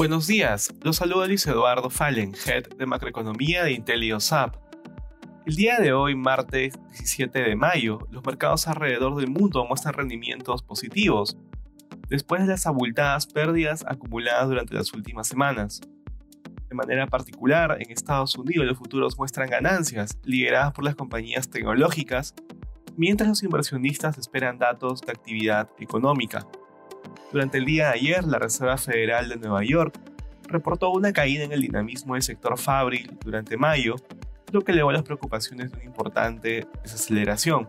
Buenos días, los saluda Luis Eduardo Fallen, Head de Macroeconomía de IntelioSAP. El día de hoy, martes 17 de mayo, los mercados alrededor del mundo muestran rendimientos positivos, después de las abultadas pérdidas acumuladas durante las últimas semanas. De manera particular, en Estados Unidos los futuros muestran ganancias, lideradas por las compañías tecnológicas, mientras los inversionistas esperan datos de actividad económica. Durante el día de ayer, la Reserva Federal de Nueva York reportó una caída en el dinamismo del sector fabril durante mayo, lo que elevó las preocupaciones de una importante desaceleración.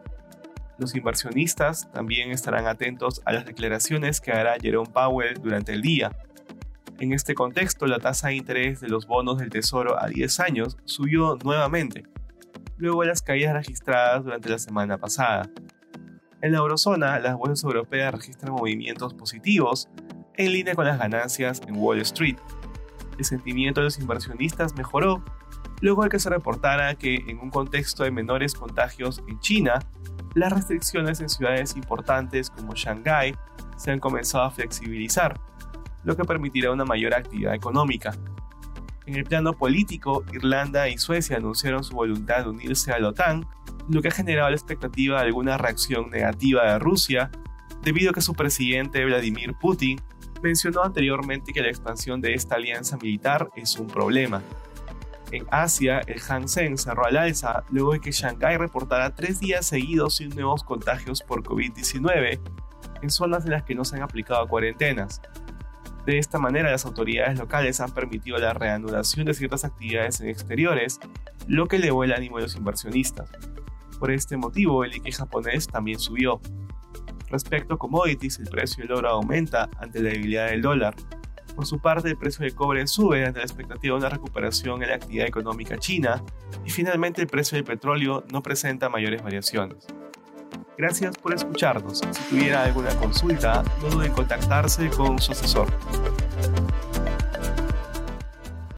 Los inversionistas también estarán atentos a las declaraciones que hará Jerome Powell durante el día. En este contexto, la tasa de interés de los bonos del Tesoro a 10 años subió nuevamente, luego de las caídas registradas durante la semana pasada. En la eurozona, las bolsas europeas registran movimientos positivos en línea con las ganancias en Wall Street. El sentimiento de los inversionistas mejoró luego de que se reportara que en un contexto de menores contagios en China, las restricciones en ciudades importantes como Shanghái se han comenzado a flexibilizar, lo que permitirá una mayor actividad económica. En el plano político, Irlanda y Suecia anunciaron su voluntad de unirse a la OTAN lo que ha generado la expectativa de alguna reacción negativa de Rusia, debido a que su presidente Vladimir Putin mencionó anteriormente que la expansión de esta alianza militar es un problema. En Asia, el Hang Seng cerró al alza luego de que Shanghái reportara tres días seguidos sin nuevos contagios por COVID-19 en zonas en las que no se han aplicado cuarentenas. De esta manera, las autoridades locales han permitido la reanudación de ciertas actividades en exteriores, lo que elevó el ánimo de los inversionistas. Por este motivo, el Nikkei japonés también subió. Respecto a commodities, el precio del oro aumenta ante la debilidad del dólar. Por su parte, el precio del cobre sube ante la expectativa de una recuperación en la actividad económica china y finalmente el precio del petróleo no presenta mayores variaciones. Gracias por escucharnos. Si tuviera alguna consulta, no duden en contactarse con su asesor.